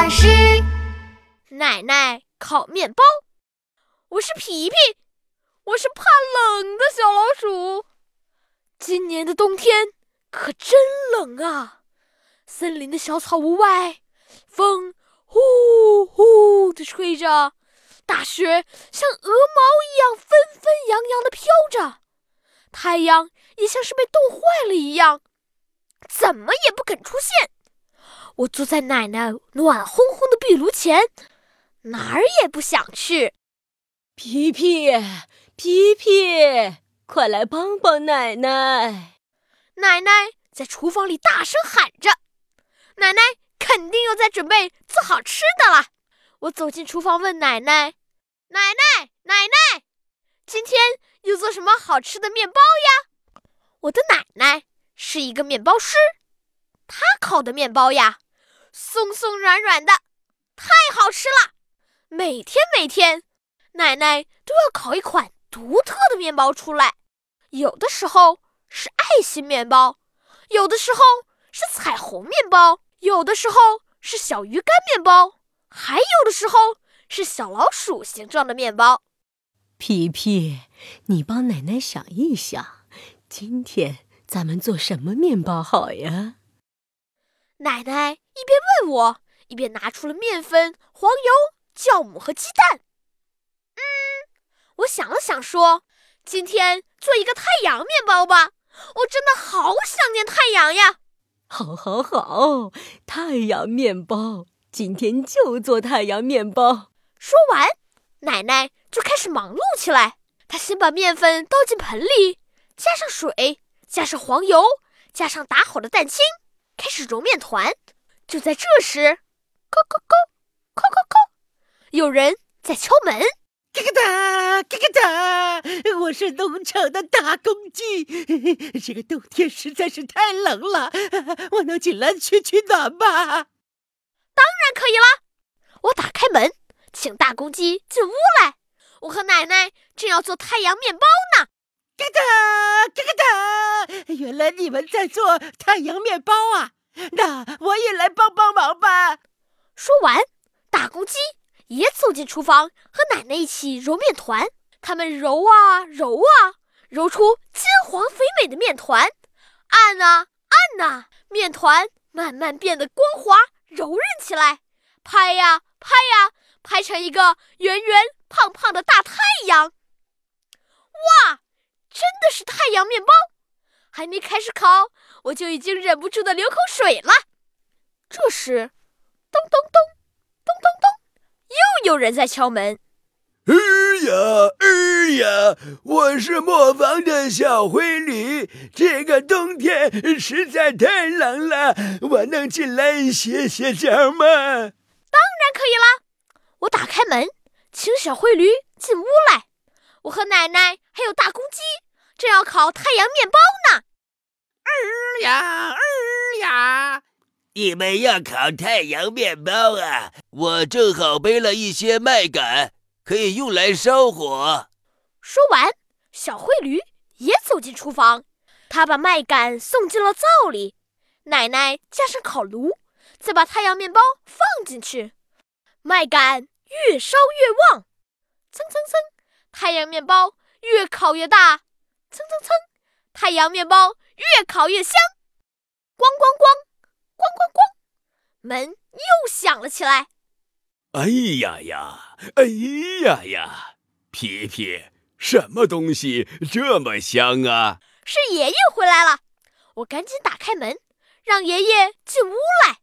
巴士。奶奶烤面包，我是皮皮，我是怕冷的小老鼠。今年的冬天可真冷啊！森林的小草屋外，风呼呼地吹着，大雪像鹅毛一样纷纷扬扬地飘着，太阳也像是被冻坏了一样，怎么也不肯出现。我坐在奶奶暖烘烘的壁炉前，哪儿也不想去。皮皮，皮皮，快来帮帮奶奶！奶奶在厨房里大声喊着：“奶奶肯定又在准备做好吃的了。”我走进厨房问奶奶：“奶奶，奶奶，今天又做什么好吃的面包呀？”我的奶奶是一个面包师，她烤的面包呀。松松软软的，太好吃了！每天每天，奶奶都要烤一款独特的面包出来。有的时候是爱心面包，有的时候是彩虹面包，有的时候是小鱼干面包，还有的时候是小老鼠形状的面包。皮皮，你帮奶奶想一想，今天咱们做什么面包好呀？奶奶一边问我，一边拿出了面粉、黄油、酵母和鸡蛋。嗯，我想了想，说：“今天做一个太阳面包吧。”我真的好想念太阳呀！好，好，好，太阳面包，今天就做太阳面包。说完，奶奶就开始忙碌起来。她先把面粉倒进盆里，加上水，加上黄油，加上打好的蛋清。开始揉面团，就在这时，叩叩叩，叩叩叩，有人在敲门。嘎嘎哒，嘎嘎哒，我是农场的大公鸡。这个冬天实在是太冷了，我能进来取取暖吗？当然可以了。我打开门，请大公鸡进屋来。我和奶奶正要做太阳面包呢。嘎哒，嘎嘎哒！原来你们在做太阳面包啊！那我也来帮帮忙吧。说完，大公鸡也走进厨房，和奶奶一起揉面团。他们揉啊揉啊，揉出金黄肥美的面团。按啊按呐，面团慢慢变得光滑柔韧起来。拍呀拍呀，拍成一个圆圆胖胖的大太阳。哇！真的是太阳面包，还没开始烤，我就已经忍不住的流口水了。这时，咚咚咚，咚咚咚，又有人在敲门。哎呀，哎呀，我是磨坊的小灰驴，这个冬天实在太冷了，我能进来歇歇脚吗？当然可以啦！我打开门，请小灰驴进屋来。我和奶奶还有大公鸡。正要烤太阳面包呢，儿呀儿呀！你们要烤太阳面包啊？我正好背了一些麦秆，可以用来烧火。说完，小灰驴也走进厨房，他把麦秆送进了灶里。奶奶架上烤炉，再把太阳面包放进去，麦秆越烧越旺，蹭蹭蹭，太阳面包越烤越大。蹭蹭蹭，太阳面包越烤越香。咣咣咣，咣咣咣，门又响了起来。哎呀呀，哎呀呀，皮皮，什么东西这么香啊？是爷爷回来了，我赶紧打开门，让爷爷进屋来。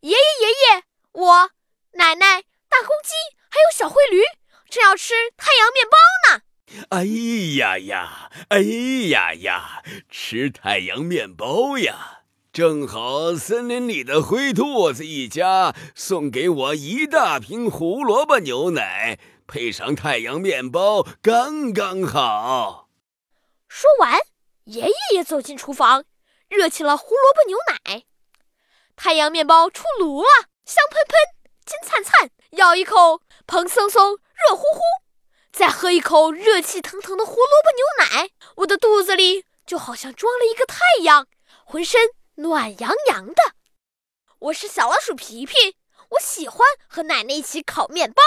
爷爷，爷爷，我、奶奶、大公鸡还有小灰驴正要吃太阳面包呢。哎呀呀，哎呀呀，吃太阳面包呀！正好森林里的灰兔子一家送给我一大瓶胡萝卜牛奶，配上太阳面包，刚刚好。说完，爷爷也走进厨房，热起了胡萝卜牛奶。太阳面包出炉了，香喷喷，金灿灿，咬一口，蓬松松，热乎乎。再喝一口热气腾腾的胡萝卜牛奶，我的肚子里就好像装了一个太阳，浑身暖洋洋的。我是小老鼠皮皮，我喜欢和奶奶一起烤面包。